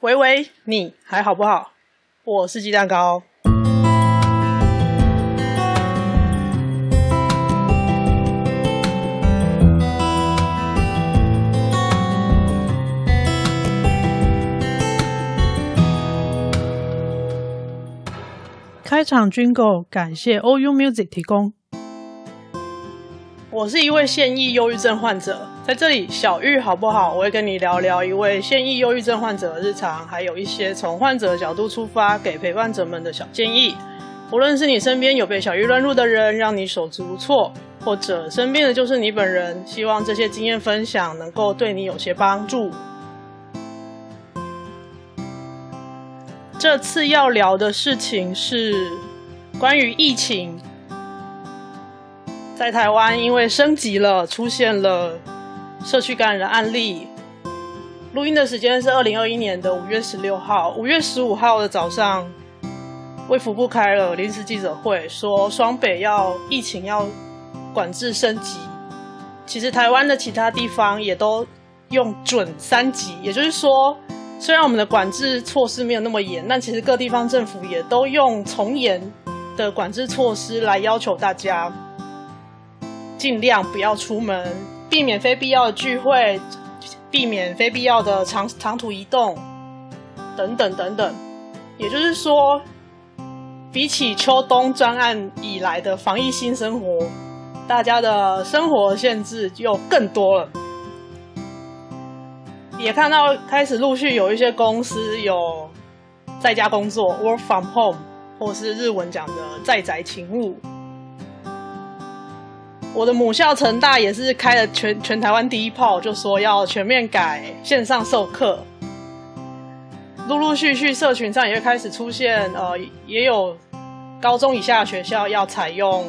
喂喂，你还好不好？我是鸡蛋糕。开场 Jingle，感谢 OU Music 提供。我是一位现役忧郁症患者，在这里小玉好不好？我会跟你聊聊一位现役忧郁症患者的日常，还有一些从患者的角度出发给陪伴者们的小建议。无论是你身边有被小玉乱入的人，让你手足无措，或者身边的就是你本人，希望这些经验分享能够对你有些帮助。这次要聊的事情是关于疫情。在台湾，因为升级了，出现了社区感染的案例。录音的时间是二零二一年的五月十六号，五月十五号的早上，卫福部开了临时记者会，说双北要疫情要管制升级。其实台湾的其他地方也都用准三级，也就是说，虽然我们的管制措施没有那么严，但其实各地方政府也都用从严的管制措施来要求大家。尽量不要出门，避免非必要的聚会，避免非必要的长长途移动，等等等等。也就是说，比起秋冬专案以来的防疫新生活，大家的生活限制就更多了。也看到开始陆续有一些公司有在家工作 （work from home） 或是日文讲的在宅勤务。我的母校成大也是开了全全台湾第一炮，就说要全面改线上授课。陆陆续续社群上也会开始出现，呃，也有高中以下的学校要采用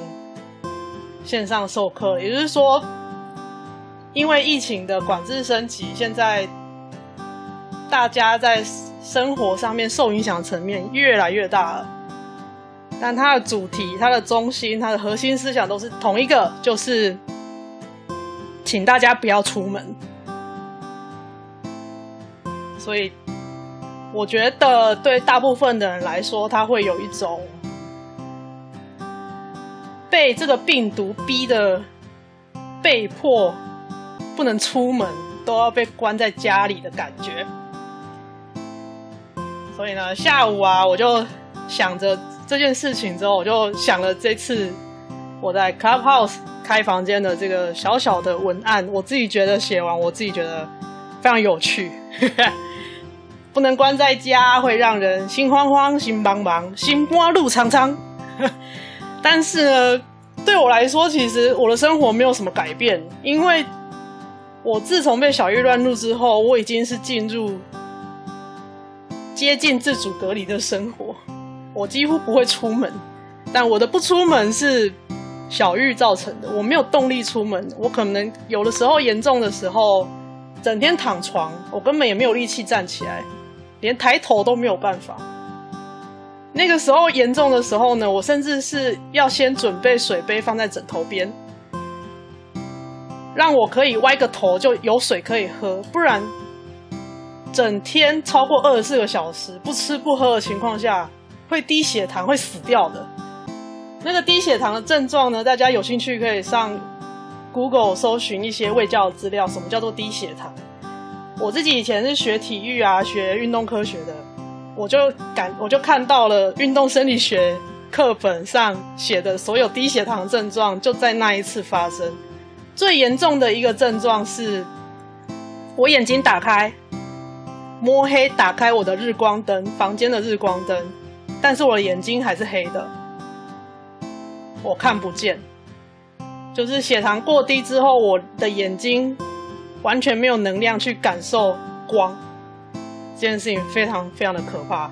线上授课。也就是说，因为疫情的管制升级，现在大家在生活上面受影响层面越来越大了。但它的主题、它的中心、它的核心思想都是同一个，就是请大家不要出门。所以，我觉得对大部分的人来说，他会有一种被这个病毒逼得被迫不能出门，都要被关在家里的感觉。所以呢，下午啊，我就想着。这件事情之后，我就想了这次我在 Clubhouse 开房间的这个小小的文案，我自己觉得写完，我自己觉得非常有趣。不能关在家，会让人心慌慌、心茫茫、心花路长长。但是呢，对我来说，其实我的生活没有什么改变，因为我自从被小玉乱入之后，我已经是进入接近自主隔离的生活。我几乎不会出门，但我的不出门是小玉造成的。我没有动力出门，我可能有的时候严重的时候，整天躺床，我根本也没有力气站起来，连抬头都没有办法。那个时候严重的时候呢，我甚至是要先准备水杯放在枕头边，让我可以歪个头就有水可以喝，不然整天超过二十四个小时不吃不喝的情况下。会低血糖，会死掉的。那个低血糖的症状呢？大家有兴趣可以上 Google 搜寻一些卫教的资料。什么叫做低血糖？我自己以前是学体育啊，学运动科学的，我就感我就看到了运动生理学课本上写的所有低血糖症状，就在那一次发生。最严重的一个症状是，我眼睛打开，摸黑打开我的日光灯，房间的日光灯。但是我的眼睛还是黑的，我看不见。就是血糖过低之后，我的眼睛完全没有能量去感受光，这件事情非常非常的可怕。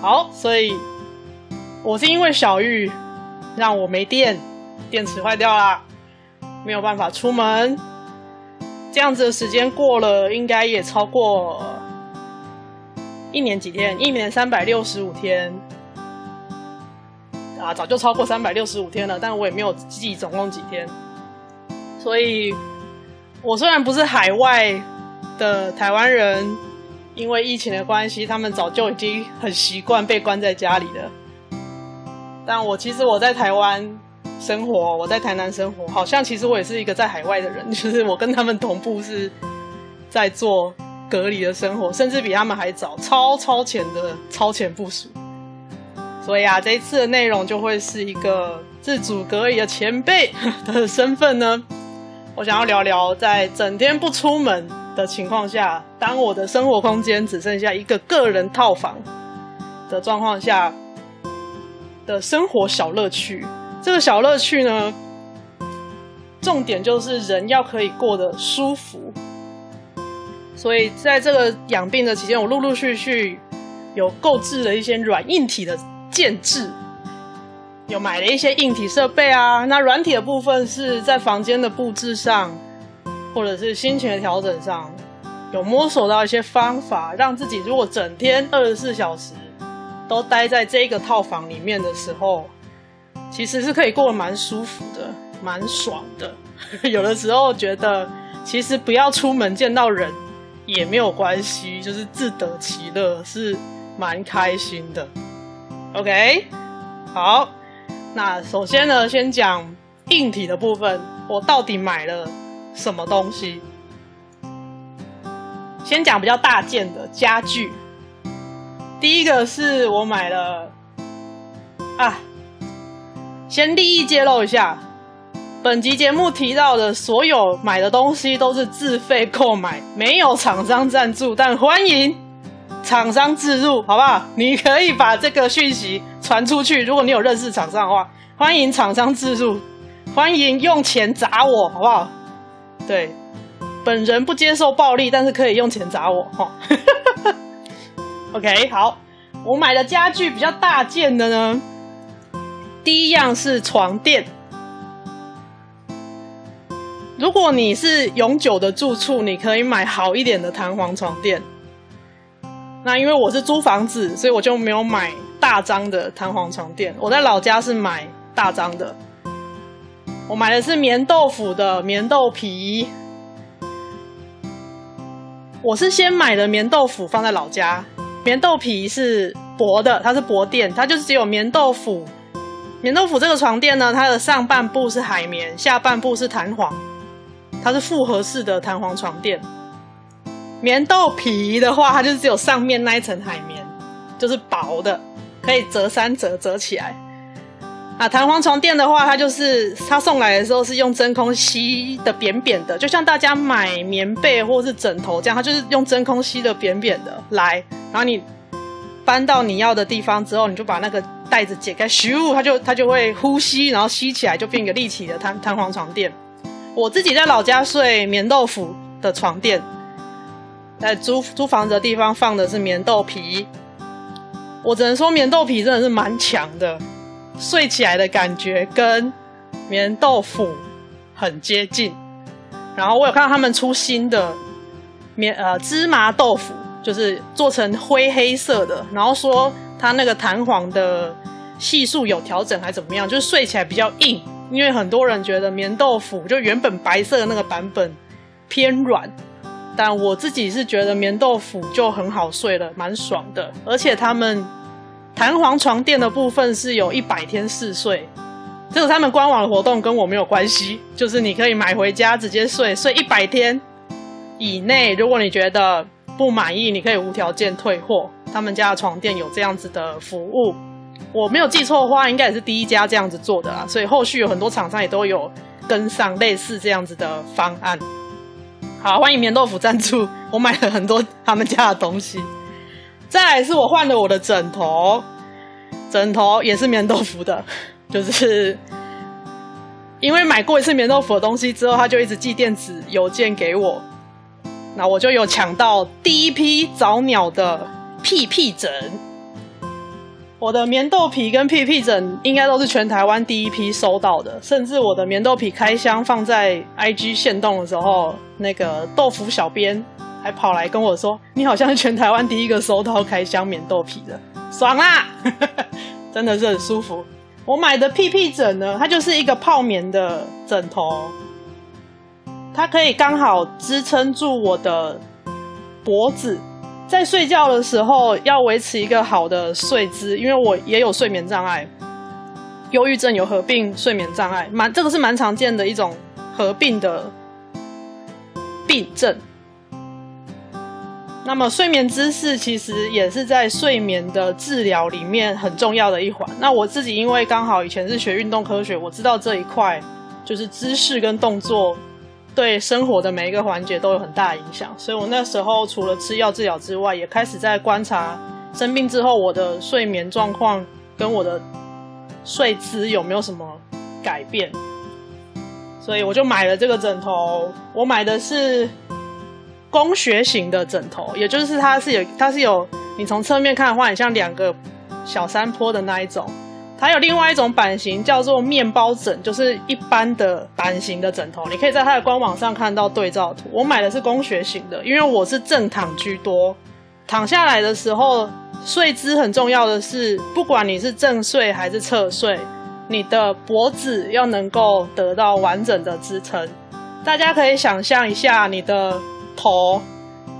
好，所以我是因为小玉让我没电，电池坏掉了，没有办法出门。这样子的时间过了，应该也超过。一年几天？一年三百六十五天啊，早就超过三百六十五天了，但我也没有记总共几天。所以，我虽然不是海外的台湾人，因为疫情的关系，他们早就已经很习惯被关在家里了。但我其实我在台湾生活，我在台南生活，好像其实我也是一个在海外的人，就是我跟他们同步是在做隔离的生活，甚至比他们还早，超超前的超前部署。所以啊，这一次的内容就会是一个自主隔离的前辈的身份呢。我想要聊聊，在整天不出门的情况下，当我的生活空间只剩下一个个人套房的状况下。的生活小乐趣，这个小乐趣呢，重点就是人要可以过得舒服。所以在这个养病的期间，我陆陆续续有购置了一些软硬体的建置，有买了一些硬体设备啊。那软体的部分是在房间的布置上，或者是心情的调整上，有摸索到一些方法，让自己如果整天二十四小时。都待在这个套房里面的时候，其实是可以过得蛮舒服的，蛮爽的。有的时候觉得，其实不要出门见到人也没有关系，就是自得其乐，是蛮开心的。OK，好，那首先呢，先讲硬体的部分，我到底买了什么东西？先讲比较大件的家具。第一个是我买了啊，先利益揭露一下，本集节目提到的所有买的东西都是自费购买，没有厂商赞助，但欢迎厂商置入，好不好？你可以把这个讯息传出去，如果你有认识厂商的话，欢迎厂商置入，欢迎用钱砸我，好不好？对，本人不接受暴力，但是可以用钱砸我，哈。OK，好，我买的家具比较大件的呢。第一样是床垫。如果你是永久的住处，你可以买好一点的弹簧床垫。那因为我是租房子，所以我就没有买大张的弹簧床垫。我在老家是买大张的，我买的是棉豆腐的棉豆皮。我是先买的棉豆腐放在老家。棉豆皮是薄的，它是薄垫，它就是只有棉豆腐。棉豆腐这个床垫呢，它的上半部是海绵，下半部是弹簧，它是复合式的弹簧床垫。棉豆皮的话，它就只有上面那一层海绵，就是薄的，可以折三折折起来。啊，弹簧床垫的话，它就是它送来的时候是用真空吸的扁扁的，就像大家买棉被或是枕头这样，它就是用真空吸的扁扁的来。然后你搬到你要的地方之后，你就把那个袋子解开，咻，它就它就会呼吸，然后吸起来就变一个立体的弹弹簧床垫。我自己在老家睡棉豆腐的床垫，在租租房子的地方放的是棉豆皮。我只能说棉豆皮真的是蛮强的。睡起来的感觉跟棉豆腐很接近，然后我有看到他们出新的棉呃芝麻豆腐，就是做成灰黑色的，然后说它那个弹簧的系数有调整还怎么样，就是睡起来比较硬，因为很多人觉得棉豆腐就原本白色的那个版本偏软，但我自己是觉得棉豆腐就很好睡了，蛮爽的，而且他们。弹簧床垫的部分是有一百天试睡，这个他们官网的活动跟我没有关系，就是你可以买回家直接睡，睡一百天以内，如果你觉得不满意，你可以无条件退货。他们家的床垫有这样子的服务，我没有记错的话，应该也是第一家这样子做的啦，所以后续有很多厂商也都有跟上类似这样子的方案。好，欢迎棉豆腐赞助，我买了很多他们家的东西。再来是我换了我的枕头，枕头也是棉豆腐的，就是因为买过一次棉豆腐的东西之后，他就一直寄电子邮件给我，那我就有抢到第一批早鸟的屁屁枕。我的棉豆皮跟屁屁枕应该都是全台湾第一批收到的，甚至我的棉豆皮开箱放在 IG 限动的时候，那个豆腐小编。还跑来跟我说：“你好像是全台湾第一个收到开箱棉豆皮的，爽啦！真的是很舒服。我买的屁屁枕呢，它就是一个泡棉的枕头，它可以刚好支撑住我的脖子。在睡觉的时候要维持一个好的睡姿，因为我也有睡眠障碍，忧郁症有合并睡眠障碍，蛮这个是蛮常见的一种合并的病症。那么睡眠姿势其实也是在睡眠的治疗里面很重要的一环。那我自己因为刚好以前是学运动科学，我知道这一块就是姿势跟动作。对生活的每一个环节都有很大影响，所以我那时候除了吃药治疗之外，也开始在观察生病之后我的睡眠状况跟我的睡姿有没有什么改变。所以我就买了这个枕头，我买的是工学型的枕头，也就是它是有它是有你从侧面看的话，很像两个小山坡的那一种。它有另外一种版型，叫做面包枕，就是一般的版型的枕头。你可以在它的官网上看到对照图。我买的是工学型的，因为我是正躺居多。躺下来的时候，睡姿很重要的是，不管你是正睡还是侧睡，你的脖子要能够得到完整的支撑。大家可以想象一下，你的头、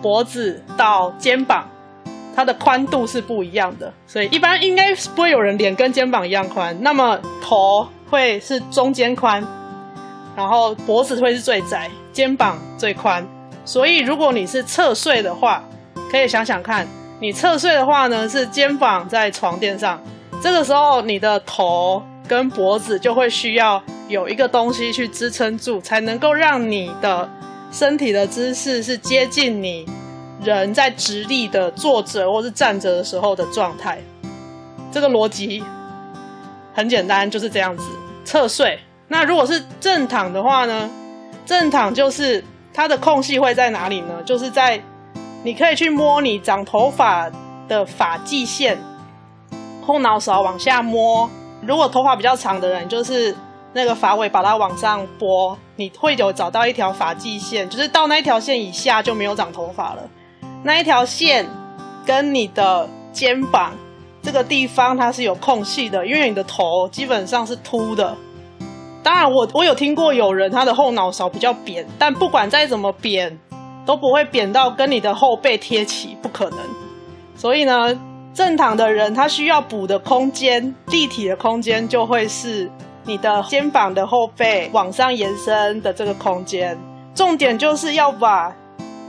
脖子到肩膀。它的宽度是不一样的，所以一般应该不会有人脸跟肩膀一样宽。那么头会是中间宽，然后脖子会是最窄，肩膀最宽。所以如果你是侧睡的话，可以想想看，你侧睡的话呢，是肩膀在床垫上，这个时候你的头跟脖子就会需要有一个东西去支撑住，才能够让你的身体的姿势是接近你。人在直立的坐着或是站着的时候的状态，这个逻辑很简单，就是这样子。侧睡，那如果是正躺的话呢？正躺就是它的空隙会在哪里呢？就是在你可以去摸你长头发的发际线，后脑勺往下摸。如果头发比较长的人，就是那个发尾把它往上拨，你会有找到一条发际线，就是到那一条线以下就没有长头发了。那一条线跟你的肩膀这个地方它是有空隙的，因为你的头基本上是秃的。当然我，我我有听过有人他的后脑勺比较扁，但不管再怎么扁，都不会扁到跟你的后背贴齐，不可能。所以呢，正躺的人他需要补的空间，立体的空间就会是你的肩膀的后背往上延伸的这个空间。重点就是要把。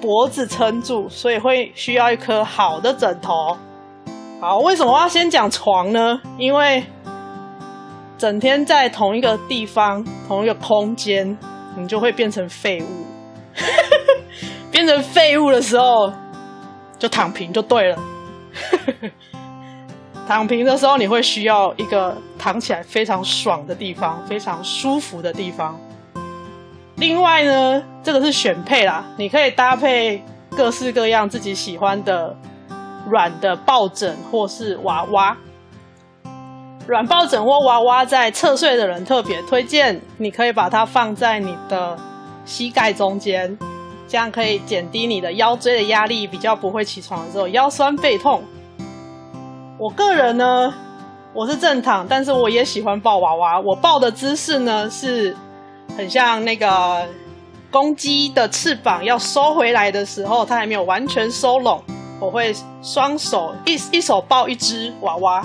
脖子撑住，所以会需要一颗好的枕头。好，为什么要先讲床呢？因为整天在同一个地方、同一个空间，你就会变成废物。变成废物的时候，就躺平就对了。躺平的时候，你会需要一个躺起来非常爽的地方，非常舒服的地方。另外呢，这个是选配啦，你可以搭配各式各样自己喜欢的软的抱枕或是娃娃。软抱枕或娃娃在侧睡的人特别推荐，你可以把它放在你的膝盖中间，这样可以减低你的腰椎的压力，比较不会起床的时候腰酸背痛。我个人呢，我是正躺，但是我也喜欢抱娃娃。我抱的姿势呢是。很像那个公鸡的翅膀要收回来的时候，它还没有完全收拢。我会双手一一手抱一只娃娃，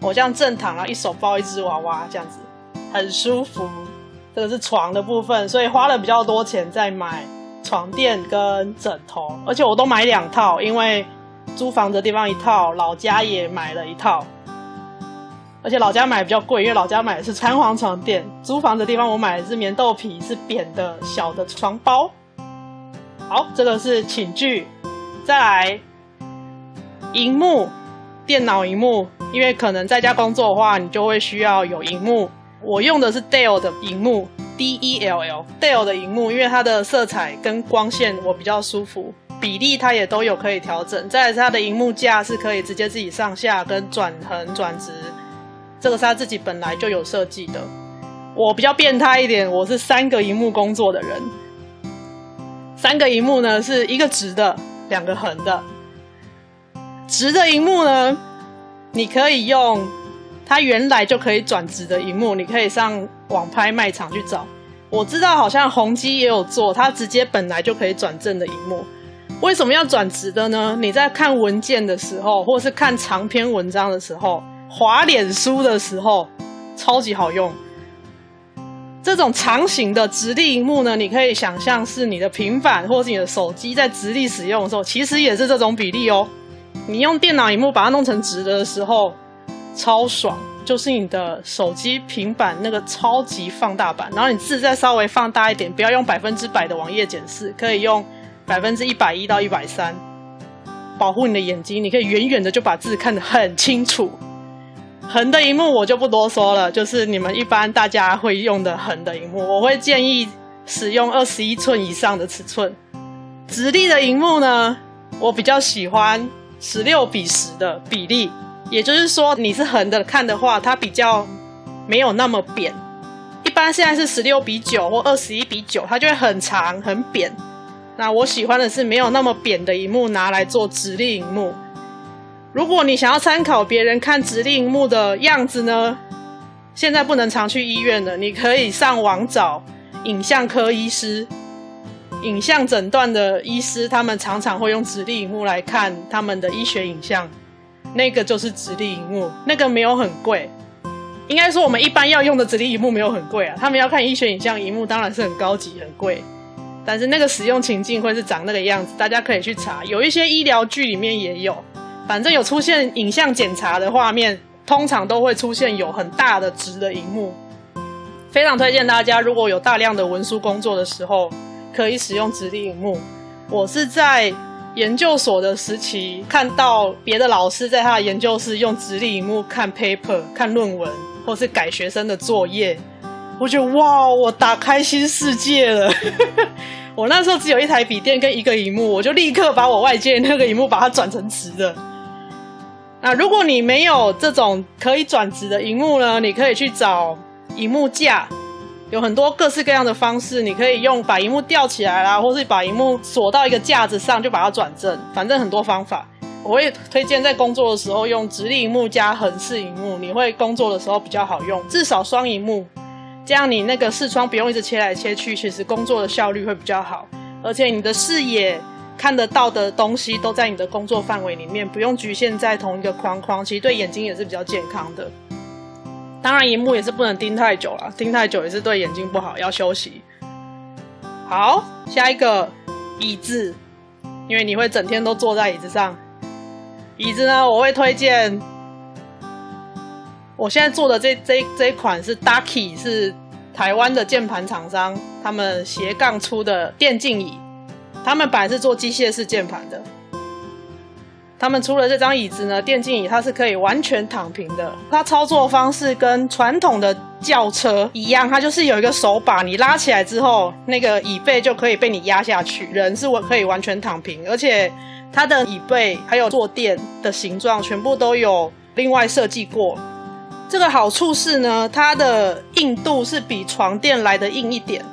我这样正躺，然后一手抱一只娃娃，这样子很舒服。这个是床的部分，所以花了比较多钱在买床垫跟枕头，而且我都买两套，因为租房的地方一套，老家也买了一套。而且老家买比较贵，因为老家买的是弹簧床垫。租房的地方我买的是棉豆皮，是扁的小的床包。好，这个是寝具。再来，荧幕，电脑荧幕，因为可能在家工作的话，你就会需要有荧幕。我用的是 Dell 的荧幕，D E L L，Dell 的荧幕，因为它的色彩跟光线我比较舒服，比例它也都有可以调整。再来是它的荧幕架是可以直接自己上下跟转横转直。这个是他自己本来就有设计的。我比较变态一点，我是三个萤幕工作的人。三个萤幕呢，是一个直的，两个横的。直的萤幕呢，你可以用它原来就可以转直的萤幕，你可以上网拍卖场去找。我知道好像宏基也有做，它直接本来就可以转正的萤幕。为什么要转直的呢？你在看文件的时候，或是看长篇文章的时候，滑脸书的时候，超级好用。这种长形的直立荧幕呢，你可以想象是你的平板或是你的手机在直立使用的时候，其实也是这种比例哦。你用电脑荧幕把它弄成直的的时候，超爽，就是你的手机、平板那个超级放大版，然后你字再稍微放大一点，不要用百分之百的网页检视，可以用百分之一百一到一百三，保护你的眼睛，你可以远远的就把字看得很清楚。横的荧幕我就不多说了，就是你们一般大家会用的横的荧幕，我会建议使用二十一寸以上的尺寸。直立的荧幕呢，我比较喜欢十六比十的比例，也就是说你是横的看的话，它比较没有那么扁。一般现在是十六比九或二十一比九，它就会很长很扁。那我喜欢的是没有那么扁的荧幕，拿来做直立荧幕。如果你想要参考别人看直立荧幕的样子呢，现在不能常去医院了，你可以上网找影像科医师、影像诊断的医师，他们常常会用直立荧幕来看他们的医学影像，那个就是直立荧幕，那个没有很贵，应该说我们一般要用的直立荧幕没有很贵啊，他们要看医学影像荧幕当然是很高级很贵，但是那个使用情境会是长那个样子，大家可以去查，有一些医疗剧里面也有。反正有出现影像检查的画面，通常都会出现有很大的直的荧幕。非常推荐大家，如果有大量的文书工作的时候，可以使用直立荧幕。我是在研究所的时期看到别的老师在他的研究室用直立荧幕看 paper、看论文，或是改学生的作业，我觉得哇，我打开新世界了。我那时候只有一台笔电跟一个荧幕，我就立刻把我外接那个荧幕把它转成直的。那如果你没有这种可以转直的荧幕呢？你可以去找荧幕架，有很多各式各样的方式。你可以用把荧幕吊起来啦，或是把荧幕锁到一个架子上就把它转正，反正很多方法。我会推荐在工作的时候用直立荧幕加横式荧幕，你会工作的时候比较好用，至少双荧幕，这样你那个视窗不用一直切来切去，其实工作的效率会比较好，而且你的视野。看得到的东西都在你的工作范围里面，不用局限在同一个框框，其实对眼睛也是比较健康的。当然，荧幕也是不能盯太久了，盯太久也是对眼睛不好，要休息。好，下一个椅子，因为你会整天都坐在椅子上。椅子呢，我会推荐，我现在坐的这这这一款是 Ducky，是台湾的键盘厂商，他们斜杠出的电竞椅。他们本来是做机械式键盘的，他们除了这张椅子呢，电竞椅，它是可以完全躺平的。它操作方式跟传统的轿车一样，它就是有一个手把，你拉起来之后，那个椅背就可以被你压下去，人是可以完全躺平。而且它的椅背还有坐垫的形状，全部都有另外设计过。这个好处是呢，它的硬度是比床垫来的硬一点。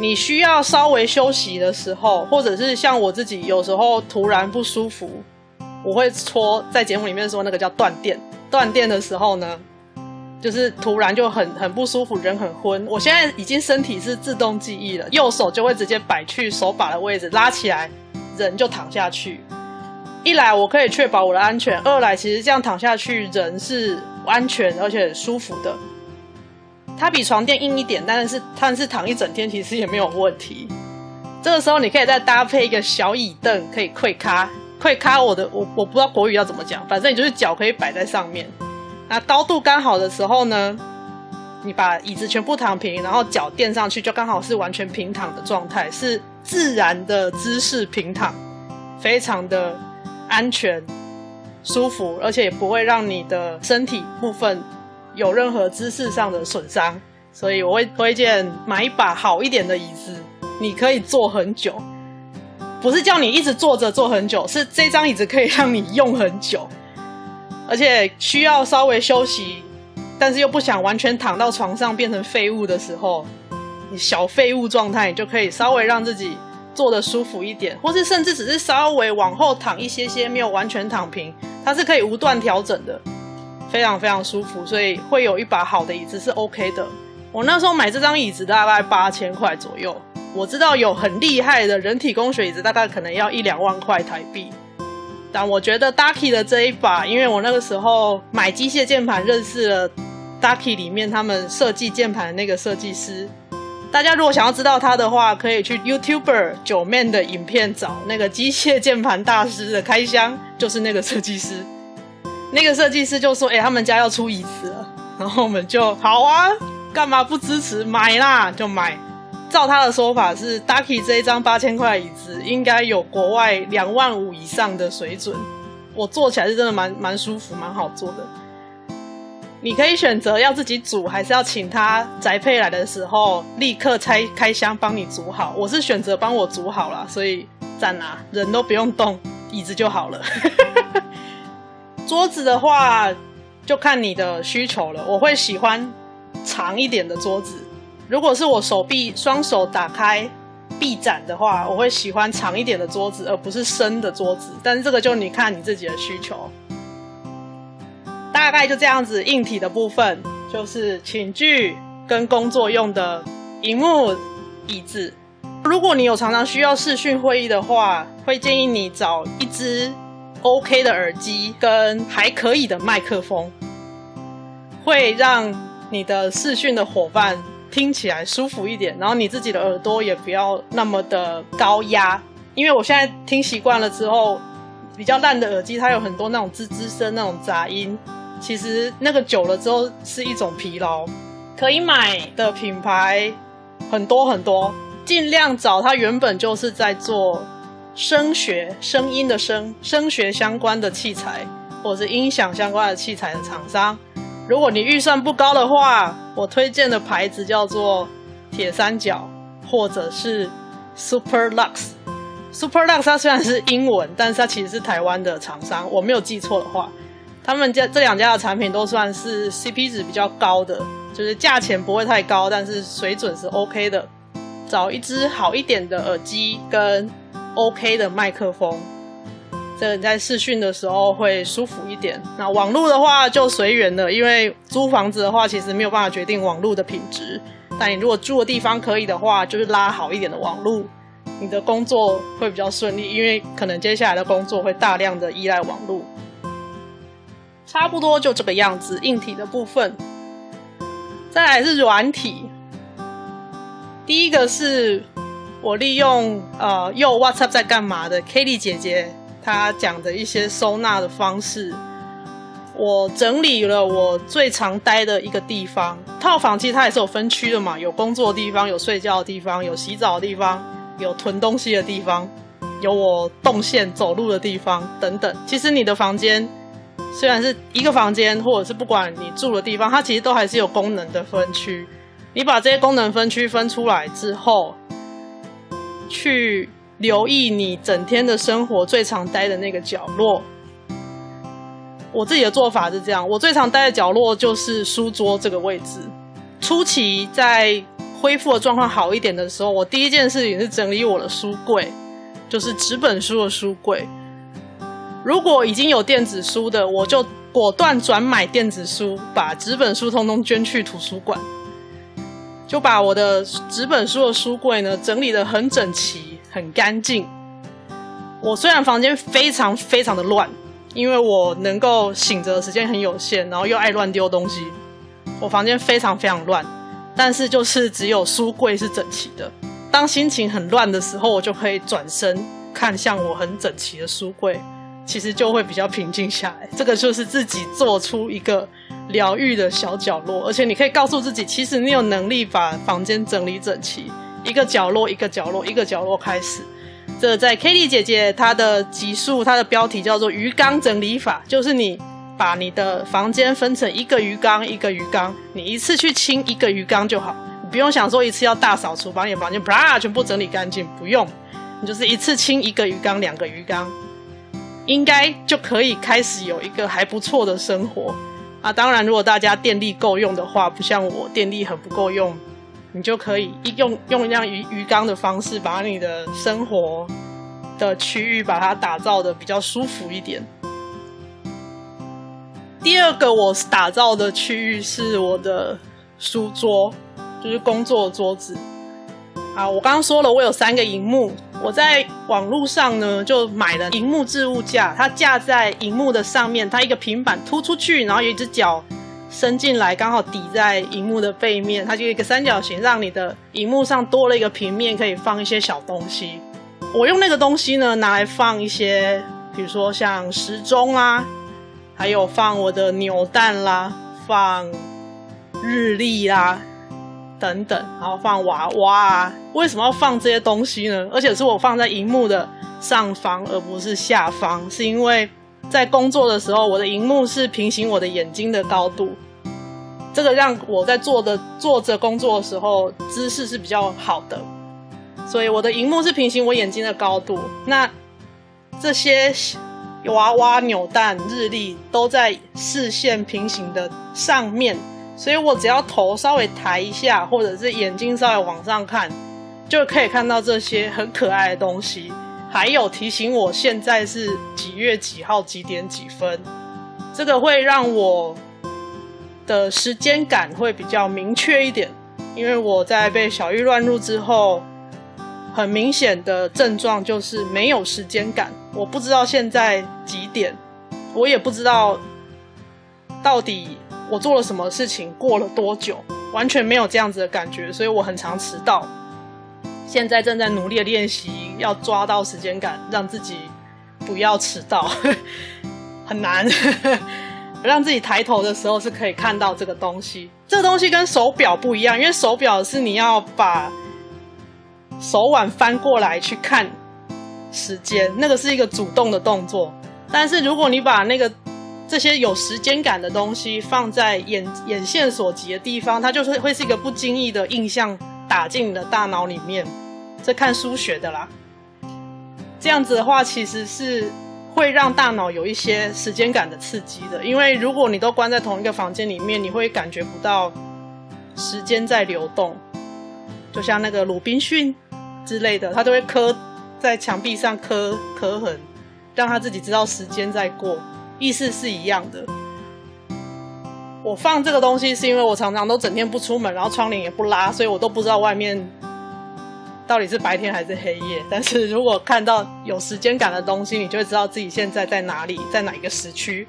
你需要稍微休息的时候，或者是像我自己有时候突然不舒服，我会戳在节目里面说那个叫断电。断电的时候呢，就是突然就很很不舒服，人很昏。我现在已经身体是自动记忆了，右手就会直接摆去手把的位置，拉起来，人就躺下去。一来我可以确保我的安全，二来其实这样躺下去人是安全而且舒服的。它比床垫硬一点，但是但是躺一整天其实也没有问题。这个时候你可以再搭配一个小椅凳，可以跪咖跪咖。我的我我不知道国语要怎么讲，反正你就是脚可以摆在上面。那高度刚好的时候呢，你把椅子全部躺平，然后脚垫上去，就刚好是完全平躺的状态，是自然的姿势平躺，非常的安全、舒服，而且也不会让你的身体部分。有任何姿势上的损伤，所以我会推荐买一把好一点的椅子，你可以坐很久。不是叫你一直坐着坐很久，是这张椅子可以让你用很久，而且需要稍微休息，但是又不想完全躺到床上变成废物的时候，你小废物状态，你就可以稍微让自己坐得舒服一点，或是甚至只是稍微往后躺一些些，没有完全躺平，它是可以无断调整的。非常非常舒服，所以会有一把好的椅子是 OK 的。我那时候买这张椅子大概八千块左右，我知道有很厉害的人体工学椅子，大概可能要一两万块台币。但我觉得 Ducky 的这一把，因为我那个时候买机械键盘认识了 Ducky 里面他们设计键盘的那个设计师。大家如果想要知道他的话，可以去 YouTuber 九 man 的影片找那个机械键盘大师的开箱，就是那个设计师。那个设计师就说：“哎、他们家要出椅子了。”然后我们就好啊，干嘛不支持？买啦，就买。照他的说法是，Ducky 这一张八千块椅子应该有国外两万五以上的水准。我坐起来是真的蛮蛮舒服，蛮好坐的。你可以选择要自己煮，还是要请他宅配来的时候立刻拆开箱帮你煮好。我是选择帮我煮好了，所以赞啊，人都不用动，椅子就好了。桌子的话就看你的需求了，我会喜欢长一点的桌子。如果是我手臂双手打开臂展的话，我会喜欢长一点的桌子，而不是深的桌子。但是这个就你看你自己的需求。大概就这样子，硬体的部分就是寝具跟工作用的荧幕椅子。如果你有常常需要视讯会议的话，会建议你找一支 OK 的耳机跟还可以的麦克风，会让你的视讯的伙伴。听起来舒服一点，然后你自己的耳朵也不要那么的高压，因为我现在听习惯了之后，比较烂的耳机它有很多那种吱吱声、那种杂音，其实那个久了之后是一种疲劳。可以买的品牌很多很多，尽量找它原本就是在做声学、声音的声、声学相关的器材，或者是音响相关的器材的厂商。如果你预算不高的话，我推荐的牌子叫做铁三角，或者是 Super Lux。Super Lux 它虽然是英文，但是它其实是台湾的厂商，我没有记错的话，他们家这两家的产品都算是 CP 值比较高的，就是价钱不会太高，但是水准是 OK 的。找一支好一点的耳机跟 OK 的麦克风。这个你在视讯的时候会舒服一点。那网络的话就随缘了，因为租房子的话其实没有办法决定网络的品质。但你如果住的地方可以的话，就是拉好一点的网络，你的工作会比较顺利，因为可能接下来的工作会大量的依赖网络。差不多就这个样子，硬体的部分。再来是软体，第一个是我利用呃又 WhatsApp 在干嘛的 Kelly 姐姐。她讲的一些收纳的方式，我整理了我最常待的一个地方。套房其实它也是有分区的嘛，有工作的地方，有睡觉的地方，有洗澡的地方，有囤东西的地方，有我动线走路的地方等等。其实你的房间虽然是一个房间，或者是不管你住的地方，它其实都还是有功能的分区。你把这些功能分区分出来之后，去。留意你整天的生活最常待的那个角落。我自己的做法是这样，我最常待的角落就是书桌这个位置。初期在恢复的状况好一点的时候，我第一件事情是整理我的书柜，就是纸本书的书柜。如果已经有电子书的，我就果断转买电子书，把纸本书通通捐去图书馆，就把我的纸本书的书柜呢整理得很整齐。很干净。我虽然房间非常非常的乱，因为我能够醒着的时间很有限，然后又爱乱丢东西，我房间非常非常乱。但是就是只有书柜是整齐的。当心情很乱的时候，我就可以转身看向我很整齐的书柜，其实就会比较平静下来。这个就是自己做出一个疗愈的小角落，而且你可以告诉自己，其实你有能力把房间整理整齐。一个角落，一个角落，一个角落开始。这在 Kelly 姐姐她的集数，她的标题叫做“鱼缸整理法”，就是你把你的房间分成一个鱼缸一个鱼缸，你一次去清一个鱼缸就好，你不用想说一次要大扫除，把你的房间啪全部整理干净，不用，你就是一次清一个鱼缸、两个鱼缸，应该就可以开始有一个还不错的生活啊。当然，如果大家电力够用的话，不像我电力很不够用。你就可以一用用一样鱼鱼缸的方式，把你的生活的区域把它打造的比较舒服一点。第二个我打造的区域是我的书桌，就是工作桌子啊，我刚刚说了，我有三个荧幕，我在网络上呢就买了荧幕置物架，它架在荧幕的上面，它一个平板突出去，然后有一只脚伸进来，刚好抵在荧幕的背面，它就一个三角形，让你的荧幕上多了一个平面，可以放一些小东西。我用那个东西呢，拿来放一些，比如说像时钟啦，还有放我的扭蛋啦，放日历啦。等等，然后放娃娃啊？为什么要放这些东西呢？而且是我放在荧幕的上方，而不是下方，是因为在工作的时候，我的荧幕是平行我的眼睛的高度，这个让我在坐的坐着工作的时候姿势是比较好的，所以我的荧幕是平行我眼睛的高度。那这些娃娃、扭蛋、日历都在视线平行的上面。所以我只要头稍微抬一下，或者是眼睛稍微往上看，就可以看到这些很可爱的东西，还有提醒我现在是几月几号几点几分，这个会让我的时间感会比较明确一点。因为我在被小玉乱入之后，很明显的症状就是没有时间感，我不知道现在几点，我也不知道到底。我做了什么事情？过了多久？完全没有这样子的感觉，所以我很常迟到。现在正在努力的练习，要抓到时间感，让自己不要迟到，很难。让自己抬头的时候是可以看到这个东西。这个东西跟手表不一样，因为手表是你要把手腕翻过来去看时间，那个是一个主动的动作。但是如果你把那个这些有时间感的东西放在眼眼线所及的地方，它就是会是一个不经意的印象打进你的大脑里面。这看书学的啦。这样子的话，其实是会让大脑有一些时间感的刺激的。因为如果你都关在同一个房间里面，你会感觉不到时间在流动。就像那个鲁滨逊之类的，他都会刻在墙壁上刻刻痕，让他自己知道时间在过。意思是一样的。我放这个东西是因为我常常都整天不出门，然后窗帘也不拉，所以我都不知道外面到底是白天还是黑夜。但是如果看到有时间感的东西，你就会知道自己现在在哪里，在哪一个时区。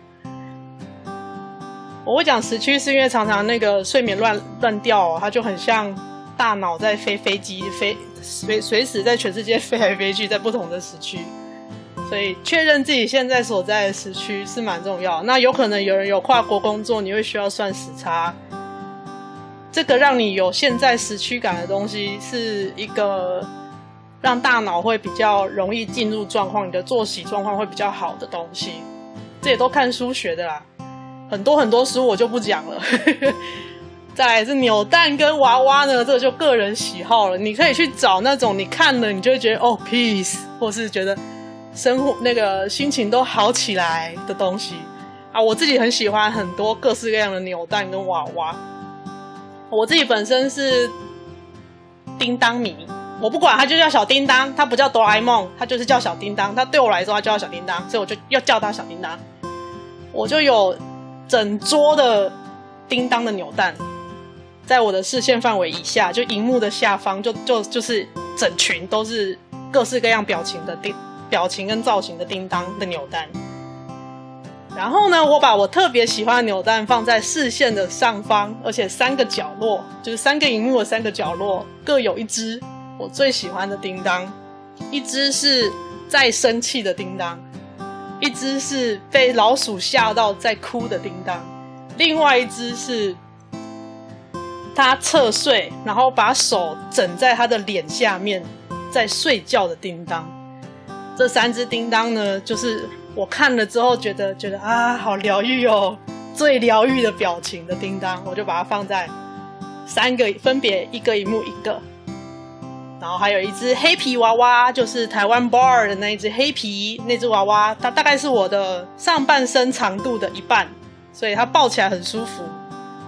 我会讲时区，是因为常常那个睡眠乱乱掉哦，它就很像大脑在飞飞机，飞随随时在全世界飞来飞去，在不同的时区。所以确认自己现在所在的时区是蛮重要。那有可能有人有跨国工作，你会需要算时差。这个让你有现在时区感的东西，是一个让大脑会比较容易进入状况，你的作息状况会比较好的东西。这也都看书学的啦，很多很多书我就不讲了。再来是扭蛋跟娃娃呢，这个就个人喜好了。你可以去找那种你看了你就会觉得哦，peace，或是觉得。生活那个心情都好起来的东西啊，我自己很喜欢很多各式各样的扭蛋跟娃娃。我自己本身是叮当迷，我不管它就叫小叮当，它不叫哆啦 A 梦，它就是叫小叮当。它对我来说，它叫小叮当，所以我就要叫它小叮当。我就有整桌的叮当的扭蛋，在我的视线范围以下，就荧幕的下方，就就就是整群都是各式各样表情的叮。表情跟造型的叮当的扭蛋，然后呢，我把我特别喜欢的扭蛋放在视线的上方，而且三个角落，就是三个荧幕的三个角落各有一只我最喜欢的叮当，一只是在生气的叮当，一只是被老鼠吓到在哭的叮当，另外一只是他侧睡，然后把手枕在他的脸下面在睡觉的叮当。这三只叮当呢，就是我看了之后觉得觉得啊，好疗愈哦，最疗愈的表情的叮当，我就把它放在三个，分别一个萤幕一个，然后还有一只黑皮娃娃，就是台湾 bar 的那一只黑皮那只娃娃，它大概是我的上半身长度的一半，所以它抱起来很舒服。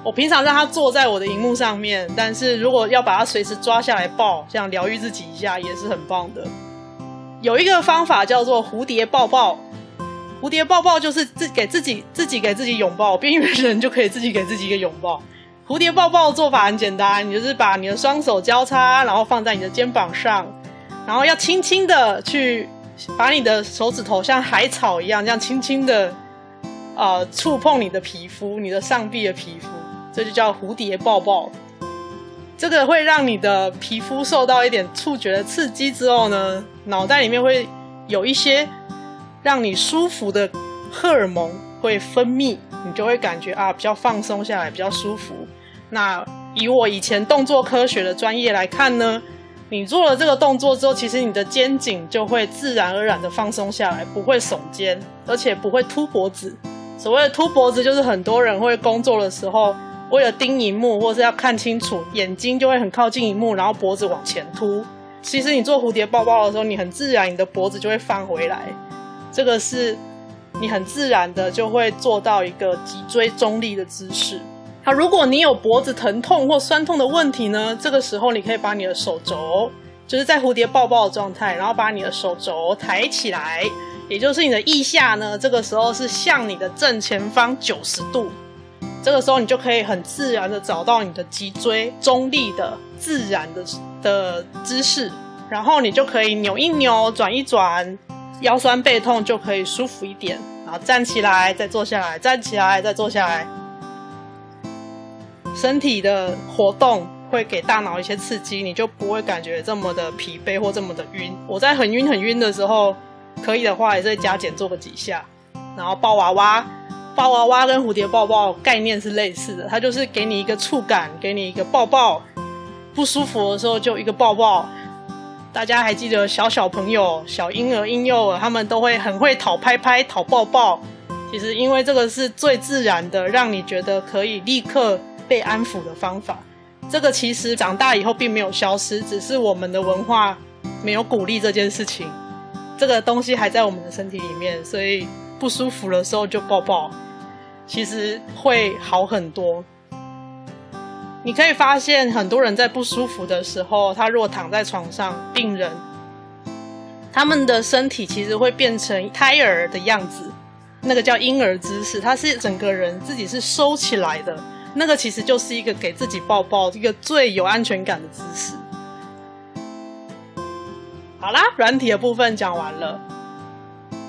我平常让它坐在我的荧幕上面，但是如果要把它随时抓下来抱，这样疗愈自己一下也是很棒的。有一个方法叫做蝴蝶抱抱，蝴蝶抱抱就是自给自己自己给自己拥抱，边缘人就可以自己给自己一个拥抱。蝴蝶抱抱的做法很简单，你就是把你的双手交叉，然后放在你的肩膀上，然后要轻轻的去把你的手指头像海草一样，这样轻轻的呃触碰你的皮肤，你的上臂的皮肤，这就叫蝴蝶抱抱。这个会让你的皮肤受到一点触觉的刺激之后呢，脑袋里面会有一些让你舒服的荷尔蒙会分泌，你就会感觉啊比较放松下来，比较舒服。那以我以前动作科学的专业来看呢，你做了这个动作之后，其实你的肩颈就会自然而然的放松下来，不会耸肩，而且不会凸脖子。所谓的凸脖子，就是很多人会工作的时候。为了盯荧幕或是要看清楚，眼睛就会很靠近荧幕，然后脖子往前凸。其实你做蝴蝶抱抱的时候，你很自然，你的脖子就会翻回来。这个是你很自然的就会做到一个脊椎中立的姿势。好如果你有脖子疼痛或酸痛的问题呢？这个时候你可以把你的手肘，就是在蝴蝶抱抱的状态，然后把你的手肘抬起来，也就是你的腋下呢，这个时候是向你的正前方九十度。这个时候，你就可以很自然的找到你的脊椎中立的自然的的姿势，然后你就可以扭一扭、转一转，腰酸背痛就可以舒服一点。然后站起来，再坐下来，站起来，再坐下来。身体的活动会给大脑一些刺激，你就不会感觉这么的疲惫或这么的晕。我在很晕很晕的时候，可以的话也是加减做个几下，然后抱娃娃。抱娃娃跟蝴蝶抱抱概念是类似的，它就是给你一个触感，给你一个抱抱，不舒服的时候就一个抱抱。大家还记得小小朋友、小婴儿、婴幼儿，他们都会很会讨拍拍、讨抱抱。其实因为这个是最自然的，让你觉得可以立刻被安抚的方法。这个其实长大以后并没有消失，只是我们的文化没有鼓励这件事情。这个东西还在我们的身体里面，所以。不舒服的时候就抱抱，其实会好很多。你可以发现，很多人在不舒服的时候，他如果躺在床上，病人他们的身体其实会变成胎儿的样子，那个叫婴儿姿势，他是整个人自己是收起来的，那个其实就是一个给自己抱抱，一个最有安全感的姿势。好啦，软体的部分讲完了。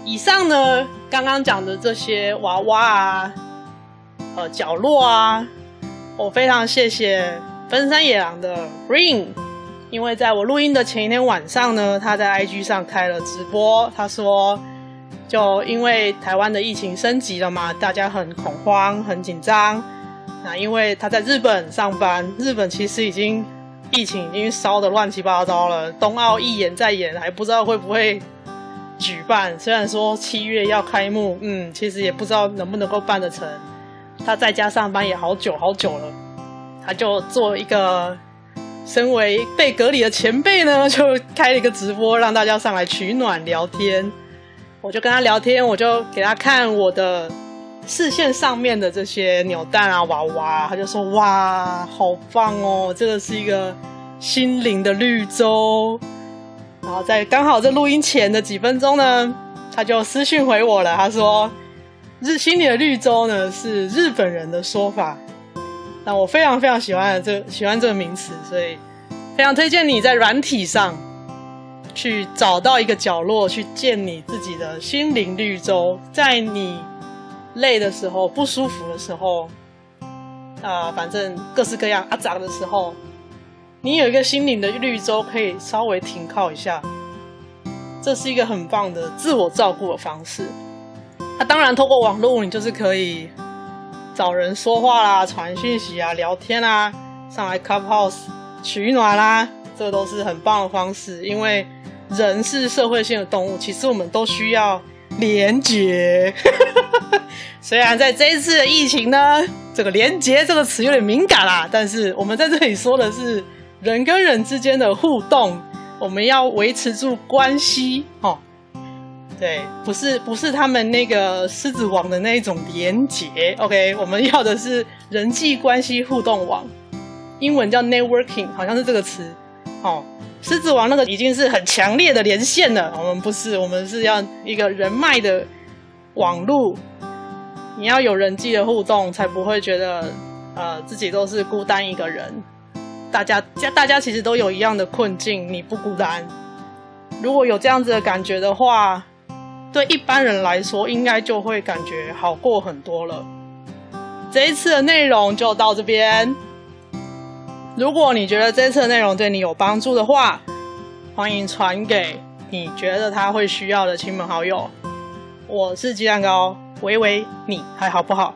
以上呢，刚刚讲的这些娃娃啊，呃，角落啊，我非常谢谢分山野狼的 Ring，因为在我录音的前一天晚上呢，他在 IG 上开了直播，他说，就因为台湾的疫情升级了嘛，大家很恐慌、很紧张。那因为他在日本上班，日本其实已经疫情已经烧得乱七八糟了，冬奥一延再延，还不知道会不会。举办，虽然说七月要开幕，嗯，其实也不知道能不能够办得成。他在家上班也好久好久了，他就做一个身为被隔离的前辈呢，就开了一个直播，让大家上来取暖聊天。我就跟他聊天，我就给他看我的视线上面的这些扭蛋啊、娃娃，他就说：“哇，好棒哦，这个是一个心灵的绿洲。”然后在刚好这录音前的几分钟呢，他就私讯回我了。他说：“日心里的绿洲呢是日本人的说法。”那我非常非常喜欢这喜欢这个名词，所以非常推荐你在软体上去找到一个角落，去建你自己的心灵绿洲。在你累的时候、不舒服的时候，啊、反正各式各样阿杂的时候。你有一个心灵的绿洲，可以稍微停靠一下，这是一个很棒的自我照顾的方式。那、啊、当然，透过网络，你就是可以找人说话啦、传讯息啊、聊天啊、上来 Clubhouse 取暖啦，这都是很棒的方式。因为人是社会性的动物，其实我们都需要连结。虽然在这一次的疫情呢，这个“连结”这个词有点敏感啦，但是我们在这里说的是。人跟人之间的互动，我们要维持住关系，哦，对，不是不是他们那个狮子王的那一种连结，OK，我们要的是人际关系互动网，英文叫 networking，好像是这个词，哦，狮子王那个已经是很强烈的连线了，我们不是，我们是要一个人脉的网路，你要有人际的互动，才不会觉得呃自己都是孤单一个人，大家家大家其实都有一样的困境，你不孤单。如果有这样子的感觉的话，对一般人来说，应该就会感觉好过很多了。这一次的内容就到这边。如果你觉得这次的内容对你有帮助的话，欢迎传给你觉得他会需要的亲朋好友。我是鸡蛋糕，喂喂，你还好不好？